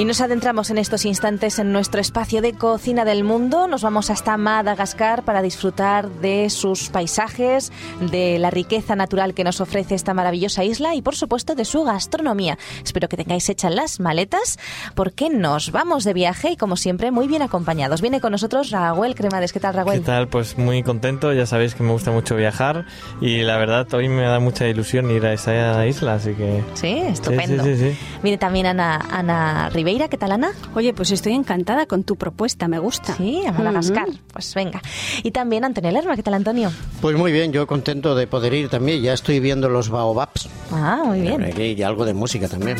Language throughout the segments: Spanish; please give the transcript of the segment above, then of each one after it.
Y nos adentramos en estos instantes en nuestro espacio de cocina del mundo. Nos vamos hasta Madagascar para disfrutar de sus paisajes, de la riqueza natural que nos ofrece esta maravillosa isla y, por supuesto, de su gastronomía. Espero que tengáis hechas las maletas porque nos vamos de viaje y, como siempre, muy bien acompañados. Viene con nosotros Raúl Cremades. ¿Qué tal, Raúl? ¿Qué tal? Pues muy contento. Ya sabéis que me gusta mucho viajar y la verdad hoy me da mucha ilusión ir a esa isla, así que... Sí, estupendo. Sí, sí, sí, Viene también Ana, Ana Ribeira. ¿Qué tal, Ana? Oye, pues estoy encantada con tu propuesta, me gusta. Sí, a Madagascar. Pues venga. Y también Antonio Lerma. ¿Qué tal, Antonio? Pues muy bien, yo contento de poder ir también. Ya estoy viendo los baobabs. Ah, muy bien. Y algo de música también.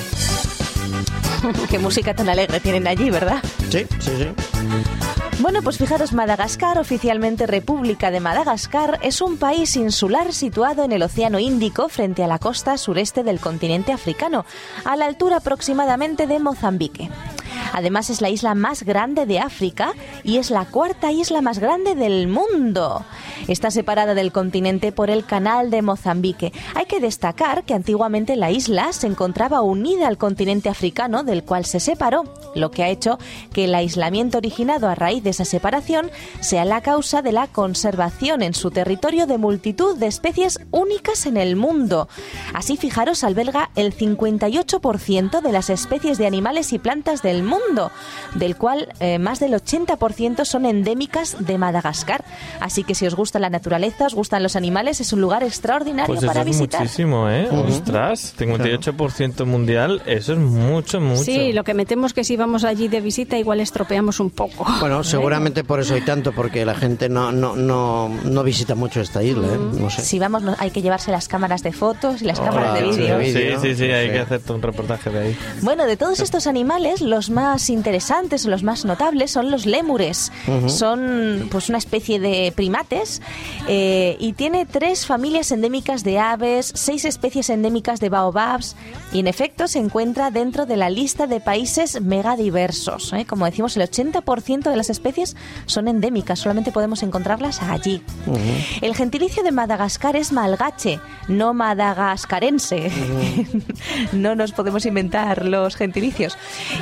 Qué música tan alegre tienen allí, ¿verdad? Sí, sí, sí. Bueno, pues fijaros, Madagascar, oficialmente República de Madagascar, es un país insular situado en el Océano Índico frente a la costa sureste del continente africano, a la altura aproximadamente de Mozambique. Además es la isla más grande de África y es la cuarta isla más grande del mundo. Está separada del continente por el canal de Mozambique. Hay que destacar que antiguamente la isla se encontraba unida al continente africano del cual se separó, lo que ha hecho que el aislamiento originado a raíz de esa separación sea la causa de la conservación en su territorio de multitud de especies únicas en el mundo. Así, fijaros, alberga el 58% de las especies de animales y plantas del mundo, del cual eh, más del 80% son endémicas de Madagascar. Así que si os gusta la naturaleza, os gustan los animales, es un lugar extraordinario Pues para eso es visitar. muchísimo, ¿eh? Ostras, 58% mundial, eso es mucho, mucho. Sí, lo que metemos que si vamos allí de visita igual estropeamos un poco. Bueno, seguramente por eso hay tanto, porque la gente no, no, no, no visita mucho esta isla, ¿eh? No sé. Si vamos, hay que llevarse las cámaras de fotos y las Ah, cámaras de vídeo. sí. Sí, sí, hay sí. que hacerte un reportaje de ahí. Bueno, de todos estos animales, los más interesantes o los más notables son los lémures. Son pues una especie de primates eh, y tiene tres familias endémicas de aves, seis especies endémicas de baobabs y en efecto se encuentra dentro de la lista de países megadiversos. ¿eh? Como decimos, el 80% de las especies son endémicas, solamente podemos encontrarlas allí. El gentilicio de Madagascar es malgache, no madagascarense. no nos podemos inventar los gentilicios.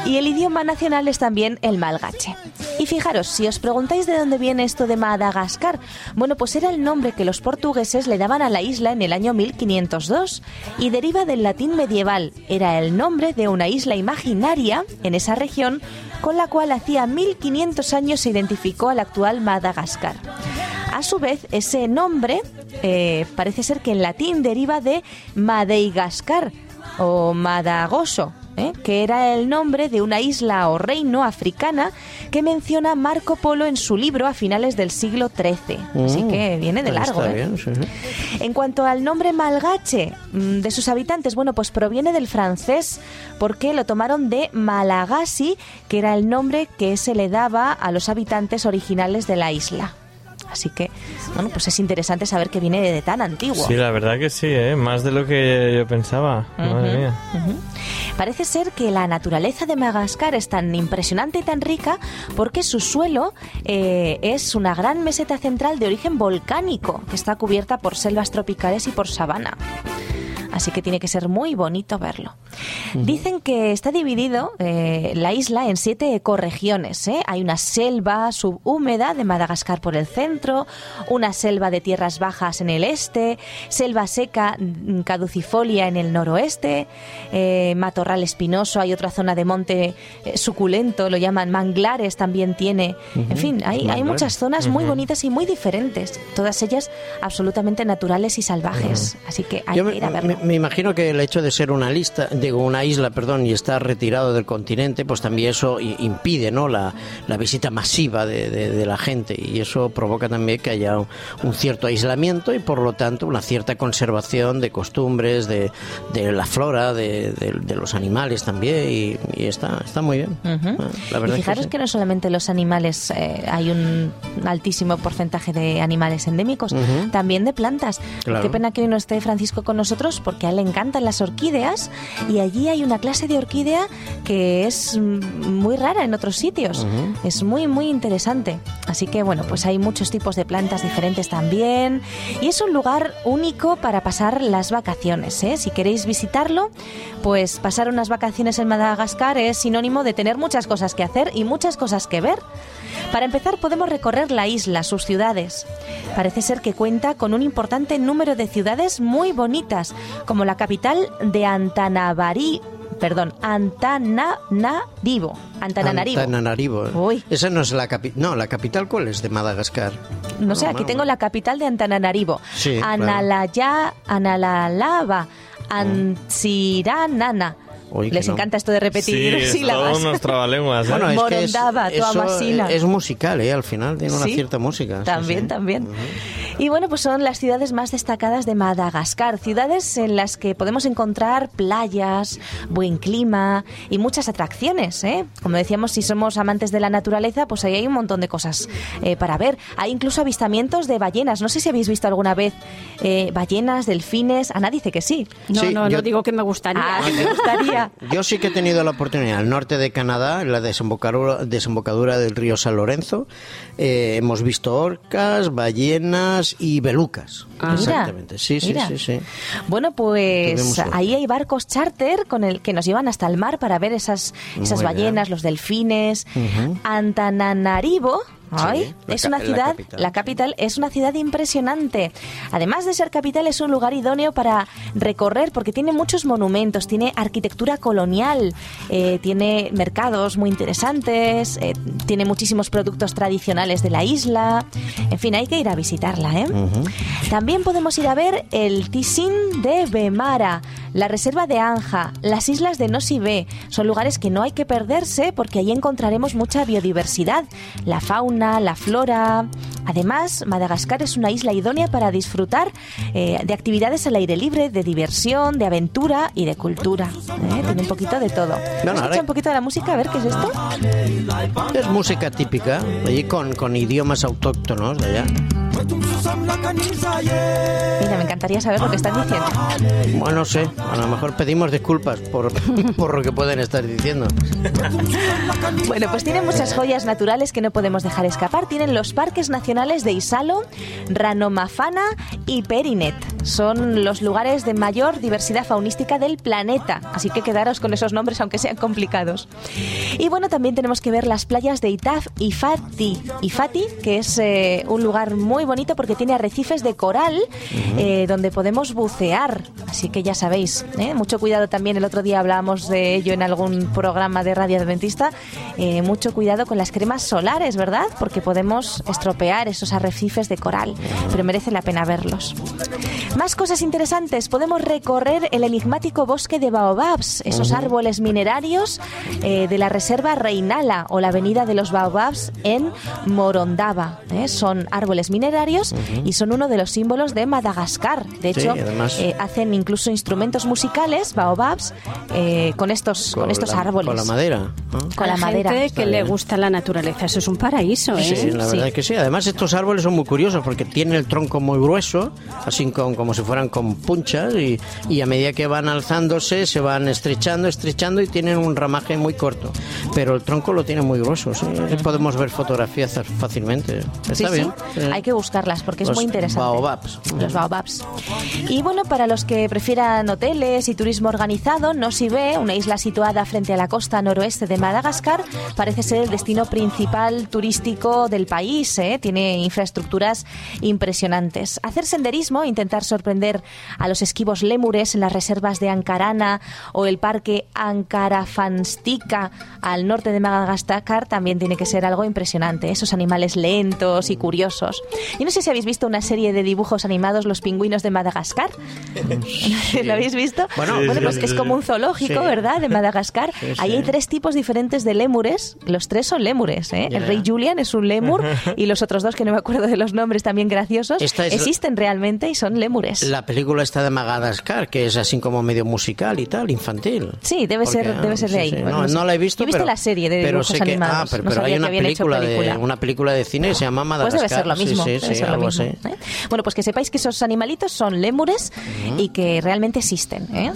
Y el idioma nacional es también el malgache. Y fijaros, si os preguntáis de dónde viene esto de Madagascar, bueno, pues era el nombre que los portugueses le daban a la isla en el año 1502 y deriva del latín medieval. Era el nombre de una isla imaginaria en esa región con la cual hacía 1500 años se identificó al actual Madagascar. A su vez, ese nombre eh, parece ser que en latín deriva de Madeigascar o Madagoso, ¿eh? que era el nombre de una isla o reino africana que menciona Marco Polo en su libro a finales del siglo XIII. Así que viene de largo. ¿eh? bien, sí, sí. En cuanto al nombre malgache mm, de sus habitantes, bueno, pues proviene del francés porque lo tomaron de Malagasy, que era el nombre que se le daba a los habitantes originales de la isla. Así que, bueno, pues es interesante saber que viene de tan antiguo. Sí, la verdad que sí, ¿eh? Más de lo que yo pensaba. Madre mía. Parece ser que la naturaleza de Madagascar es tan impresionante y tan rica porque su suelo eh, es una gran meseta central de origen volcánico que está cubierta por selvas tropicales y por sabana. Así que tiene que ser muy bonito verlo. Dicen que está dividido eh, la isla en siete ecorregiones. ¿eh? Hay una selva subhúmeda de Madagascar por el centro, una selva de tierras bajas en el este, selva seca mm, caducifolia en el noroeste, eh, matorral espinoso, hay otra zona de monte eh, suculento, lo llaman manglares, también tiene. En fin, hay, muchas zonas muy bonitas y muy diferentes, todas ellas absolutamente naturales y salvajes. Así que hay Yo que ir a verlo. me- me imagino que el hecho de ser una lista, digo, una isla, perdón, y estar retirado del continente, pues también eso impide, ¿no? La, la visita masiva de, de- de la gente y eso provoca también que haya un, un cierto aislamiento y por lo tanto una cierta conservación de costumbres, de, de la flora, de, de- los animales también y, y está, está muy bien. Ah, La verdad y es fijaros sí. que, no solamente los animales, eh, hay un altísimo porcentaje de animales endémicos, también de plantas. Claro. Qué pena que hoy no esté Francisco con nosotros porque a él le encantan las orquídeas y allí hay una clase de orquídea que es muy rara en otros sitios. Es muy, muy interesante. Así que bueno, pues hay muchos tipos de plantas diferentes también y es un lugar único para pasar las vacaciones. ¿eh? Si queréis visitarlo, pues pasar unas vacaciones en Madagascar es sinónimo de tener muchas cosas que hacer y muchas cosas que ver. Para empezar, podemos recorrer la isla, sus ciudades. Parece ser que cuenta con un importante número de ciudades muy bonitas, como la capital de Antanabari, perdón, Antananarivo. Antananarivo. Antananarivo. Uy. Esa no es la capital. No, la capital, ¿cuál es de Madagascar? No sé, aquí tengo la capital de Antananarivo. Sí, claro. Analaya, Analalava, Antsiranana. Les no. encanta esto de repetir Sí, es sílabas. unos trabalenguas. ¿eh? Bueno, es que es, eso es musical, ¿eh? Al final tiene una Sí, cierta música. sí, También, también. Y bueno, pues son las ciudades más destacadas de Madagascar, ciudades en las que podemos encontrar playas, buen clima y muchas atracciones. ¿eh? Como decíamos, si somos amantes de la naturaleza, pues ahí hay un montón de cosas eh, para ver. Hay incluso avistamientos de ballenas. No sé si habéis visto alguna vez eh, ballenas, delfines. Ana dice que sí. No, Sí, no, yo- no digo que me gustaría. Ah, me gustaría. Yo sí que he tenido la oportunidad. Al norte de Canadá, en la desembocadura, desembocadura del río San Lorenzo, eh, hemos visto orcas, ballenas y belucas. Ah. Mira, Exactamente. Sí, sí, mira. sí, sí. Bueno, pues ahí hay barcos charter con el que nos llevan hasta el mar para ver esas, esas Muy ballenas, bien. los delfines. Antananarivo. Ay, Sí, es una la ciudad, capital, la capital es una ciudad impresionante. Además de ser capital, es un lugar idóneo para recorrer porque tiene muchos monumentos, tiene arquitectura colonial, eh, tiene mercados muy interesantes, eh, tiene muchísimos productos tradicionales de la isla. En fin, hay que ir a visitarla. ¿eh? También podemos ir a ver el Tisin de Bemara, la reserva de Anja, las islas de Nosibé. Son lugares que no hay que perderse porque allí encontraremos mucha biodiversidad, la fauna, la flora. Además, Madagascar es una isla idónea para disfrutar eh, de actividades al aire libre, de diversión, de aventura y de cultura. ¿eh? Tiene un poquito de todo. Escucha un poquito de la música, a ver qué es esto. Es música típica, allí con, con idiomas autóctonos de allá. Mira, me encantaría saber lo que están diciendo. Bueno, no sé, a lo mejor pedimos disculpas por, por lo que pueden estar diciendo. Bueno, pues tienen muchas joyas naturales que no podemos dejar escapar. Tienen los parques nacionales de Isalo, Ranomafana y Perinet. Son los lugares de mayor diversidad faunística del planeta. Así que quedaros con esos nombres aunque sean complicados. Y bueno, también tenemos que ver las playas de Itaf y Fati. Ifati, que es eh, un lugar muy bonito porque tiene arrecifes de coral eh, donde podemos bucear. Así que ya sabéis, ¿eh? mucho cuidado también. El otro día hablábamos de ello en algún programa de Radio Adventista. Mucho cuidado con las cremas solares, ¿verdad? Porque podemos estropear esos arrecifes de coral. Pero merece la pena verlos. Más cosas interesantes. Podemos recorrer el enigmático bosque de baobabs, esos árboles minerarios eh, de la reserva Reinala o la avenida de los baobabs en Morondava. ¿eh? Son árboles minerarios y son uno de los símbolos de Madagascar. De Sí, hecho, además- eh, hacen incluso instrumentos musicales, baobabs, eh, con estos, con, estos la, árboles. Con la madera. ¿no? Con la madera. gente que le gusta la naturaleza. Eso es un paraíso, ¿eh? Sí, la verdad Sí. es que sí. Además, estos árboles son muy curiosos porque tienen el tronco muy grueso, así con, como si fueran con punchas, y, y a medida que van alzándose se van estrechando, estrechando y tienen un ramaje muy corto. Pero el tronco lo tiene muy grueso. sí. Podemos ver fotografías fácilmente. Está Sí, bien. sí. Hay que buscarlas porque es Los muy interesante. baobabs. Los baobabs. Y bueno, para los que prefieran hoteles y turismo organizado, Nosibé, una isla situada frente a la costa noroeste de Madagascar, parece ser el destino principal turístico del país. ¿eh? Tiene infraestructuras impresionantes. Hacer senderismo, intentar sorprender a los esquivos lémures en las reservas de Ankarana o el parque Ankarafanstika al norte de Madagascar también tiene que ser algo impresionante. Esos animales lentos y curiosos. Y no sé si habéis visto una serie de dibujos animados, Los pingüinos de Madagascar. ¿Lo habéis visto? Bueno, Sí, pues sí, es sí. como un zoológico, Sí. ¿verdad? De Madagascar. Sí, Ahí sí. hay tres tipos diferentes de lémures. Los tres son lémures, ¿eh? Ya. El rey Julian es un lémur y los otros dos, que no me acuerdo de los nombres, también graciosos, es existen realmente y son lémures. La película está de Madagascar, que es así como medio musical y tal, infantil. Sí, debe Porque, ser, debe ah, ser de ahí. sí. No, no no la he visto, Yo he visto pero, la serie de pero dibujos sé que, animados. Ah, pero, no pero hay una película, película. de una película de cine que se llama Pues Madagascar. debe ser lo mismo. Sí, sí, sí, algo mismo, así. ¿eh? Bueno, pues que sepáis que esos animalitos son lémures y que realmente existen. ¿eh?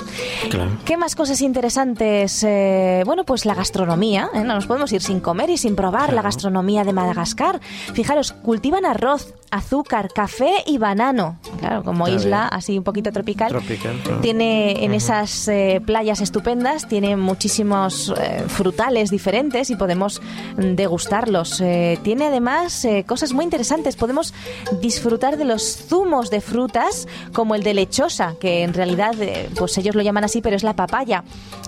Claro. ¿Qué más cosas interesantes? Eh, bueno, pues la gastronomía. ¿eh? No nos podemos ir sin comer y sin probar la gastronomía de Madagascar. Fijaros, cultivan arroz, azúcar, café y banano. Claro, como isla así un poquito tropical. Tropical, claro. Tiene en esas eh, playas estupendas, tiene muchísimos eh, frutales diferentes y podemos degustarlos. Eh, tiene además cosas muy interesantes. Podemos disfrutar de los zumos de frutas como el de lechosa, que en realidad pues ellos lo llaman así, pero es la papaya.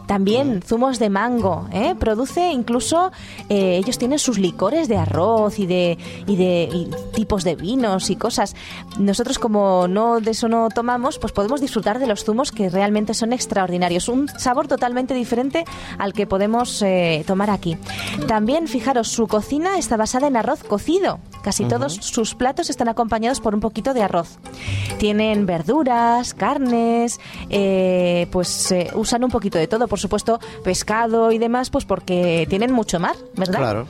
También zumos de mango. Produce incluso, ellos tienen sus licores de arroz y de, y de y tipos de vinos y cosas. Nosotros como no de eso no tomamos, pues podemos disfrutar de los zumos que realmente son extraordinarios. Un sabor totalmente diferente al que podemos eh, tomar aquí. También, fijaros, su cocina está basada en arroz cocido. Casi todos sus platos están acompañados por un poquito de arroz. Tienen verduras, carnes, eh, pues eh, usan un poquito de todo, por supuesto, pescado y demás, pues porque tienen mucho mar, ¿verdad? Claro.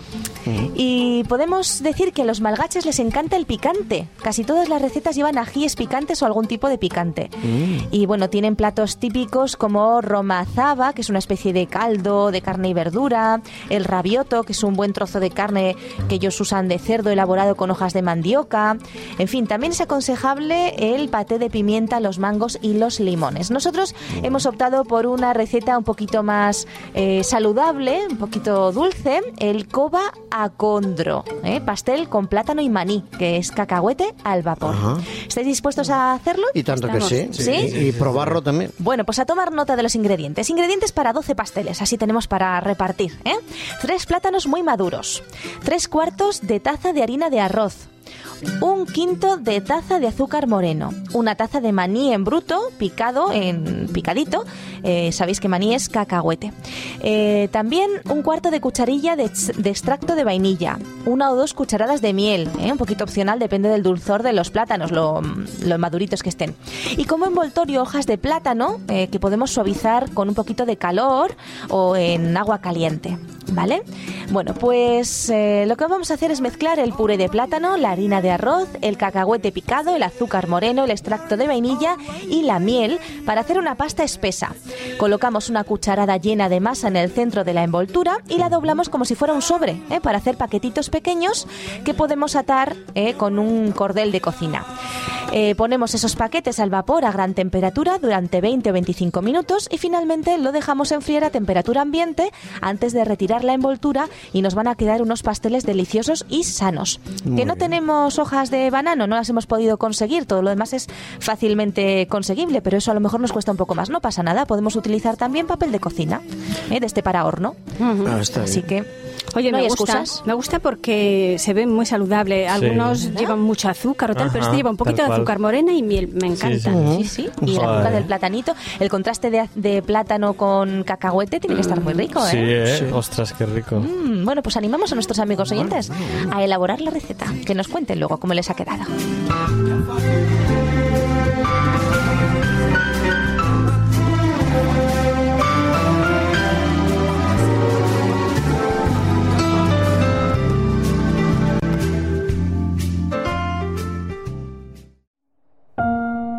Y podemos decir que a los malgaches les encanta el picante. Casi todas las recetas llevan ajíes picantes o algún tipo de picante. Y bueno, tienen platos típicos como romazaba, que es una especie de caldo de carne y verdura, el rabioto, que es un buen trozo de carne que ellos usan de cerdo elaborado con hojas de mandioca. En fin, también es aconsejable el paté de pimienta, los mangos y los limones. Nosotros hemos optado por una receta un poquito más eh, saludable, un poquito dulce, el coba acondro, ¿eh? pastel con plátano y maní, que es cacahuete al vapor. Ajá. ¿Estáis dispuestos a hacerlo? Y tanto que sí. ¿Sí? Y, y probarlo también. Bueno, pues a tomar nota de los ingredientes. Ingredientes para 12 pasteles, así tenemos para repartir. ¿eh? Tres plátanos muy maduros, tres cuartos de taza de harina de arroz, un quinto de taza de azúcar moreno, una taza de maní en bruto, picado en picadito. eh, Sabéis que maní es cacahuete. Eh, también un cuarto de cucharilla de, ex- de extracto de vainilla, una o dos cucharadas de miel, ¿eh? un poquito opcional, depende del dulzor de los plátanos, lo, lo maduritos que estén. Y como envoltorio hojas de plátano que podemos suavizar con un poquito de calor o en agua caliente. ¿Vale? Bueno, pues eh, lo que vamos a hacer es mezclar el puré de plátano, la harina de arroz, el cacahuete picado, el azúcar moreno, el extracto de vainilla y la miel para hacer una pasta espesa. Colocamos una cucharada llena de masa en el centro de la envoltura y la doblamos como si fuera un sobre, ¿eh? para hacer paquetitos pequeños que podemos atar eh, con un cordel de cocina. Ponemos esos paquetes al vapor a gran temperatura durante 20 o 25 minutos y finalmente lo dejamos enfriar a temperatura ambiente antes de retirar la envoltura y nos van a quedar unos pasteles deliciosos y sanos. que no tenemos hojas de banano, no las hemos podido conseguir, todo lo demás es fácilmente conseguible, pero eso a lo mejor nos cuesta un poco más. No pasa nada, podemos utilizar también papel de cocina, ¿eh? de este para horno. Ah, Así que Oye, no me hay gusta, excusas. me gusta porque se ve muy saludable. Algunos llevan mucho azúcar o tal, pero este lleva un poquito de azúcar morena y miel. Me encanta. Sí, sí. Y el azúcar del platanito. El contraste de, de plátano con cacahuete tiene que estar muy rico, ¿eh? Sí, ¿eh? Sí. Ostras, qué rico. Mm, bueno, pues animamos a nuestros amigos oyentes a elaborar la receta. Que nos cuenten luego cómo les ha quedado.